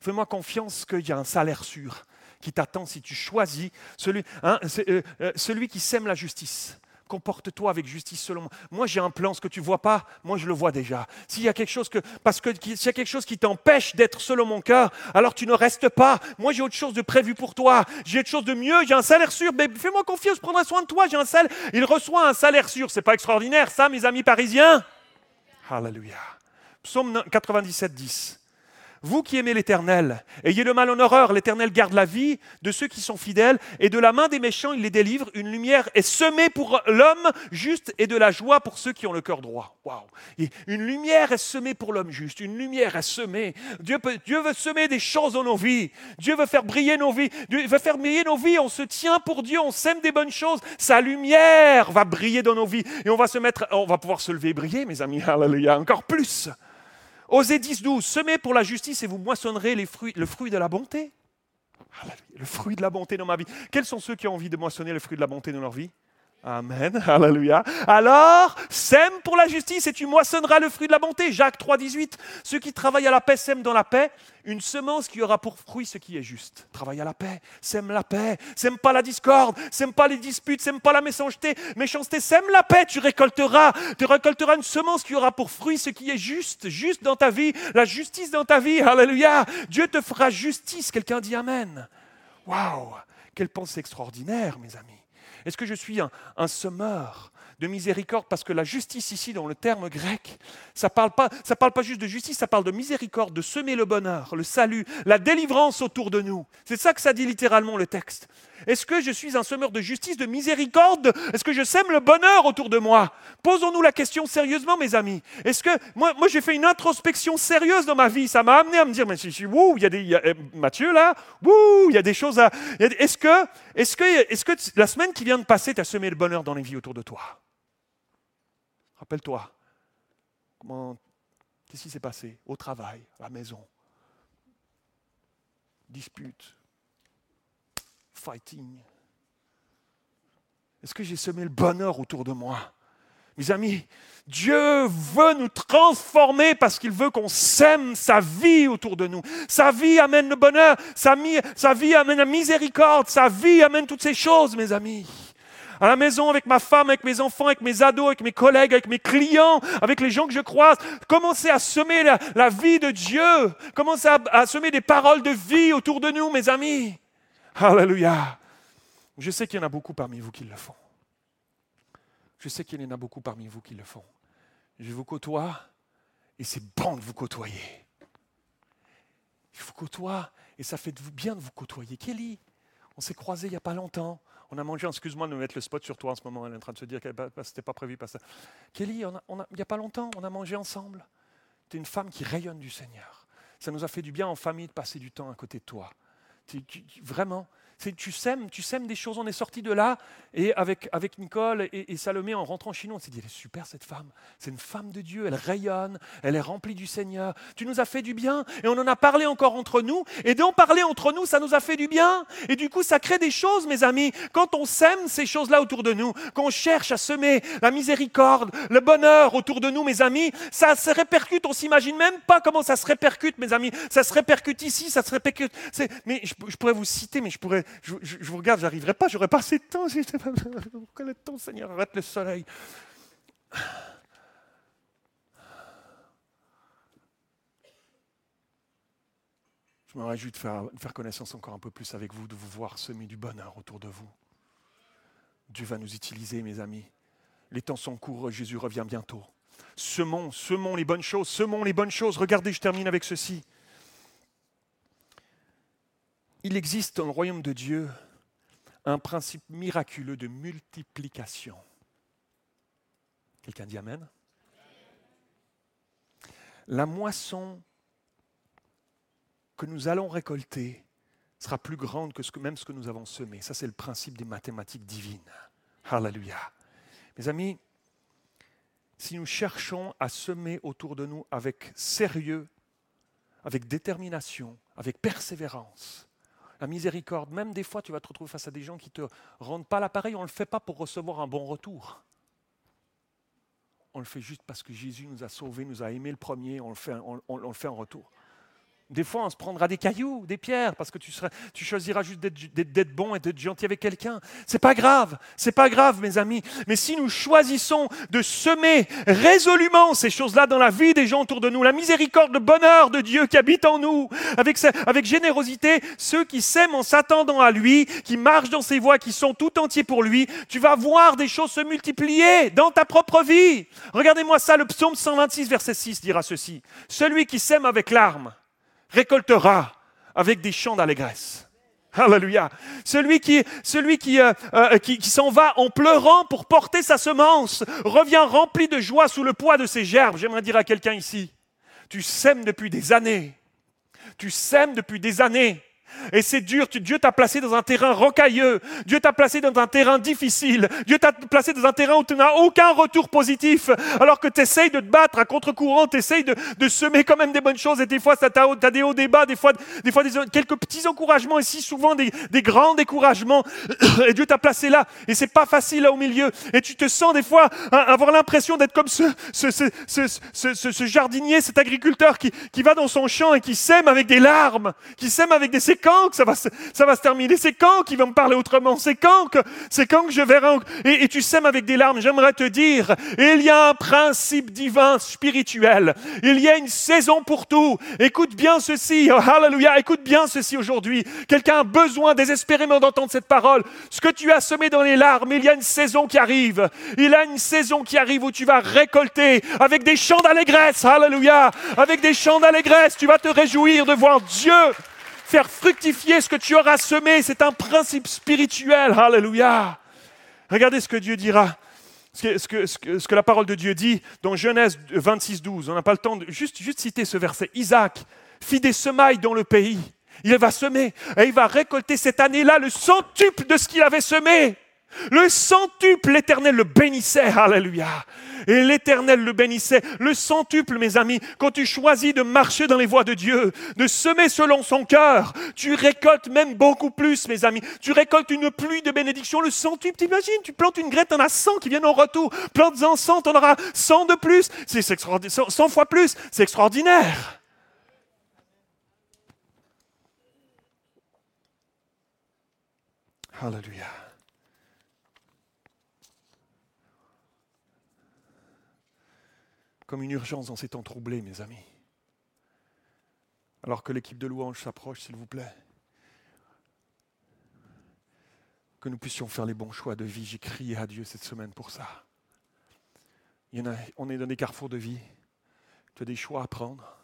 Fais-moi confiance qu'il y a un salaire sûr qui t'attend si tu choisis celui, hein, euh, euh, celui qui sème la justice comporte-toi avec justice selon moi. Moi, j'ai un plan, ce que tu vois pas, moi, je le vois déjà. S'il y a quelque chose que, parce que s'il y a quelque chose qui t'empêche d'être selon mon cœur, alors tu ne restes pas. Moi, j'ai autre chose de prévu pour toi. J'ai autre chose de mieux. J'ai un salaire sûr. Mais fais-moi confiance, je prendrai soin de toi. J'ai un salaire. Il reçoit un salaire sûr. C'est pas extraordinaire, ça, mes amis parisiens? Alléluia. Psaume 97, 10. Vous qui aimez l'Éternel, ayez le mal en horreur, l'Éternel garde la vie de ceux qui sont fidèles, et de la main des méchants il les délivre. Une lumière est semée pour l'homme juste et de la joie pour ceux qui ont le cœur droit. Waouh Une lumière est semée pour l'homme juste, une lumière est semée. Dieu, veut semer des choses dans nos vies. Dieu veut faire briller nos vies. Dieu veut faire briller nos vies. On se tient pour Dieu, on sème des bonnes choses. Sa lumière va briller dans nos vies et on va se mettre, on va pouvoir se lever et briller, mes amis. Alléluia, encore plus. Osez 10, 12, semez pour la justice et vous moissonnerez le fruit de la bonté. Le fruit de la bonté dans ma vie. Quels sont ceux qui ont envie de moissonner le fruit de la bonté dans leur vie? Amen, alléluia. Alors, sème pour la justice et tu moissonneras le fruit de la bonté. Jacques 3, 18. Ceux qui travaillent à la paix sèment dans la paix une semence qui aura pour fruit ce qui est juste. Travaille à la paix, sème la paix, sème pas la discorde, sème pas les disputes, sème pas la méchanceté, méchanceté, sème la paix, tu récolteras, tu récolteras une semence qui aura pour fruit ce qui est juste, juste dans ta vie, la justice dans ta vie. Alléluia. Dieu te fera justice. Quelqu'un dit Amen. Waouh, quelle pensée extraordinaire, mes amis. Est-ce que je suis un, semeur? De miséricorde parce que la justice ici dans le terme grec, ça ne parle, pas, juste de justice, ça parle de miséricorde, de semer le bonheur, le salut, la délivrance autour de nous. C'est ça que ça dit littéralement le texte. Est-ce que je suis un semeur de justice, de miséricorde? Est-ce que je sème le bonheur autour de moi? Posons-nous la question sérieusement, mes amis. Est-ce que moi, j'ai fait une introspection sérieuse dans ma vie Ça m'a amené à me dire, mais je suis, il y a des, euh, Mathieu là, wouh, il y a des choses à. Est-ce que, est-ce que, est-ce que la semaine qui vient de passer, tu as semé le bonheur dans les vies autour de toi? Rappelle-toi. Comment, qu'est-ce qui s'est passé au travail, à la maison Dispute, fighting Est-ce que j'ai semé le bonheur autour de moi? Mes amis, Dieu veut nous transformer parce qu'il veut qu'on sème sa vie autour de nous. Sa vie amène le bonheur, sa, sa vie amène la miséricorde, sa vie amène toutes ces choses, mes amis à la maison, avec ma femme, avec mes enfants, avec mes ados, avec mes collègues, avec mes clients, avec les gens que je croise. Commencez à semer la, vie de Dieu. Commencez à semer des paroles de vie autour de nous, mes amis. Alléluia. Je sais qu'il y en a beaucoup parmi vous qui le font. Je sais qu'il y en a beaucoup parmi vous qui le font. Je vous côtoie et c'est bon de vous côtoyer. Je vous côtoie et ça fait bien de vous côtoyer. Kelly, on s'est croisés il n'y a pas longtemps. On a mangé, excuse-moi de me mettre le spot sur toi en ce moment, elle est en train de se dire que ce n'était pas prévu. Pas ça. Kelly, il n'y a pas longtemps, on a mangé ensemble. Tu es une femme qui rayonne du Seigneur. Ça nous a fait du bien en famille de passer du temps à côté de toi. vraiment, tu sèmes, tu sèmes des choses. On est sorti de là et avec, avec Nicole et, Salomé en rentrant chez nous, on s'est dit, elle est super cette femme. C'est une femme de Dieu, elle rayonne, elle est remplie du Seigneur. Tu nous as fait du bien et on en a parlé encore entre nous. Et d'en parler entre nous, ça nous a fait du bien. Et du coup, ça crée des choses, mes amis. Quand on sème ces choses-là autour de nous, qu'on cherche à semer la miséricorde, le bonheur autour de nous, mes amis, ça se répercute. On s'imagine même pas comment ça se répercute, mes amis. Ça se répercute ici, ça se répercute. Mais je, je pourrais vous citer, mais je pourrais je, vous regarde, j'arriverai pas, j'aurais pas assez de temps. Quel est ton Seigneur Arrête le soleil. Je me réjouis de faire connaissance encore un peu plus avec vous, de vous voir semer du bonheur autour de vous. Dieu va nous utiliser, mes amis. Les temps sont courts, Jésus revient bientôt. Semons, semons les bonnes choses, semons les bonnes choses. Regardez, je termine avec ceci il existe dans le royaume de Dieu un principe miraculeux de multiplication. Quelqu'un dit Amen? La moisson que nous allons récolter sera plus grande que, ce même ce que nous avons semé. Ça, c'est le principe des mathématiques divines. Alléluia. Mes amis, si nous cherchons à semer autour de nous avec sérieux, avec détermination, avec persévérance, la miséricorde. Même des fois, tu vas te retrouver face à des gens qui ne te rendent pas l'appareil. On ne le fait pas pour recevoir un bon retour. On le fait juste parce que Jésus nous a sauvés, nous a aimés le premier, on le fait, on le fait en retour. Des fois, on se prendra des cailloux, des pierres, parce que tu, seras, tu choisiras juste d'être bon et d'être gentil avec quelqu'un. C'est pas grave, c'est pas grave, mes amis. Mais si nous choisissons de semer résolument ces choses-là dans la vie des gens autour de nous, la miséricorde, le bonheur de Dieu qui habite en nous, avec, avec générosité, ceux qui s'aiment en s'attendant à lui, qui marchent dans ses voies, qui sont tout entiers pour lui, tu vas voir des choses se multiplier dans ta propre vie. Regardez-moi ça, le psaume 126, verset 6 dira ceci. Celui qui sème avec larmes récoltera avec des chants d'allégresse. Alléluia. Celui qui, celui qui, euh, euh, qui, qui s'en va en pleurant pour porter sa semence revient rempli de joie sous le poids de ses gerbes. J'aimerais dire à quelqu'un ici, tu sèmes depuis des années. Tu sèmes depuis des années. Et c'est dur. Dieu t'a placé dans un terrain rocailleux. Dieu t'a placé dans un terrain difficile. Dieu t'a placé dans un terrain où tu n'as aucun retour positif. Alors que tu essayes de te battre à contre-courant, tu essayes de, semer quand même des bonnes choses. Et des fois, tu as, des hauts débats, des fois, des fois quelques petits encouragements, et si souvent des, grands découragements. Et Dieu t'a placé là. Et c'est pas facile là au milieu. Et tu te sens des fois avoir l'impression d'être comme ce, ce, jardinier, cet agriculteur qui, qui va dans son champ et qui sème avec des larmes, qui sème avec des séquences quand que ça va, se terminer? C'est quand qu'il va me parler autrement? C'est quand que, c'est quand que je verrai et, et tu sèmes avec des larmes. J'aimerais te dire, il y a un principe divin, spirituel. Il y a une saison pour tout. Écoute bien ceci. Oh, alléluia. Écoute bien ceci aujourd'hui. Quelqu'un a besoin désespérément d'entendre cette parole. Ce que tu as semé dans les larmes, il y a une saison qui arrive. Il y a une saison qui arrive où tu vas récolter avec des chants d'allégresse. Alléluia. Avec des chants d'allégresse, tu vas te réjouir de voir Dieu faire fructifier ce que tu auras semé. C'est un principe spirituel. Alléluia. Regardez ce que Dieu dira. Ce que, la parole de Dieu dit dans Genèse 26, 12. On n'a pas le temps de juste, juste citer ce verset. Isaac fit des semailles dans le pays. Il va semer et il va récolter cette année-là le centuple de ce qu'il avait semé. Le centuple, l'Éternel le bénissait. Alléluia. Et l'Éternel le bénissait. Le centuple, mes amis, quand tu choisis de marcher dans les voies de Dieu, de semer selon son cœur, tu récoltes même beaucoup plus, mes amis. Tu récoltes une pluie de bénédictions. Le centuple, t'imagines, tu plantes une graine, t'en as 100 qui viennent en retour. Plantes-en 100, t'en auras 100 de plus. C'est extraordinaire. 100 fois plus. C'est extraordinaire. Alléluia. Comme une urgence dans ces temps troublés, mes amis. Alors que l'équipe de louange s'approche, s'il vous plaît, que nous puissions faire les bons choix de vie. J'ai crié à Dieu cette semaine pour ça. On est dans des carrefours de vie. Tu as des choix à prendre.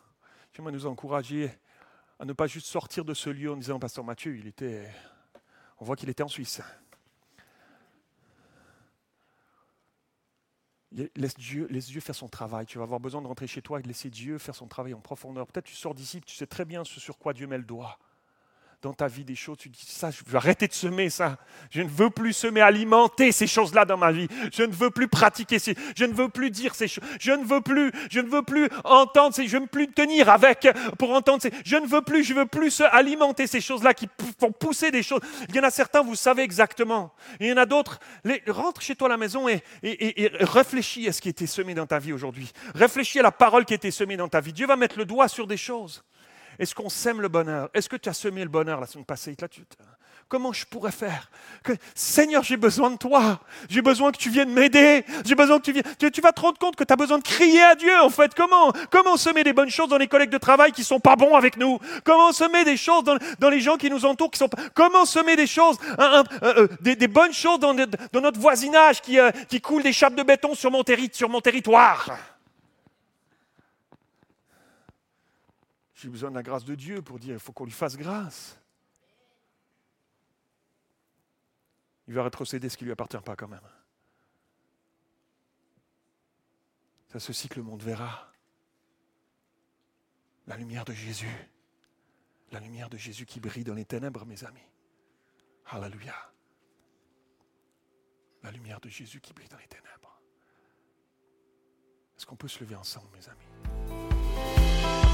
J'aimerais nous encourager à ne pas juste sortir de ce lieu en disant, Pasteur Mathieu, il était, on voit qu'il était en Suisse. Laisse Dieu, laisse Dieu faire son travail. Tu vas avoir besoin de rentrer chez toi et de laisser Dieu faire son travail en profondeur. Peut-être tu sors d'ici, tu sais très bien ce sur quoi Dieu met le doigt dans ta vie des choses, tu dis ça, je veux arrêter de semer ça. Je ne veux plus semer, alimenter ces choses-là dans ma vie. Je ne veux plus pratiquer ces, je ne veux plus dire ces choses. Je ne veux plus, je ne veux plus entendre ces, je ne veux plus tenir avec pour entendre ces, je ne veux plus, je veux plus alimenter ces choses-là qui font pousser des choses. Il y en a certains, vous savez exactement. il y en a d'autres, rentre chez toi à la maison et, et, et réfléchis à ce qui a été semé dans ta vie aujourd'hui. Réfléchis à la parole qui a été semée dans ta vie. Dieu va mettre le doigt sur des choses. Est-ce qu'on sème le bonheur? Est-ce que tu as semé le bonheur la semaine passée? Comment je pourrais faire? Seigneur, j'ai besoin de toi. J'ai besoin que tu viennes m'aider. J'ai besoin que tu viennes. Tu, vas te rendre compte que tu as besoin de crier à Dieu, en fait. Comment Comment semer des bonnes choses dans les collègues de travail qui sont pas bons avec nous? Comment semer des choses dans, les gens qui nous entourent qui sont pas... Comment semer des choses, euh, euh, des, bonnes choses dans, notre voisinage qui, euh, coule des chapes de béton sur mon territoire? J'ai besoin de la grâce de Dieu pour dire il faut qu'on lui fasse grâce. Il va rétrocéder ce qui ne lui appartient pas quand même. C'est ceci que le monde verra. La lumière de Jésus. La lumière de Jésus qui brille dans les ténèbres, mes amis. Alléluia. La lumière de Jésus qui brille dans les ténèbres. Est-ce qu'on peut se lever ensemble, mes amis?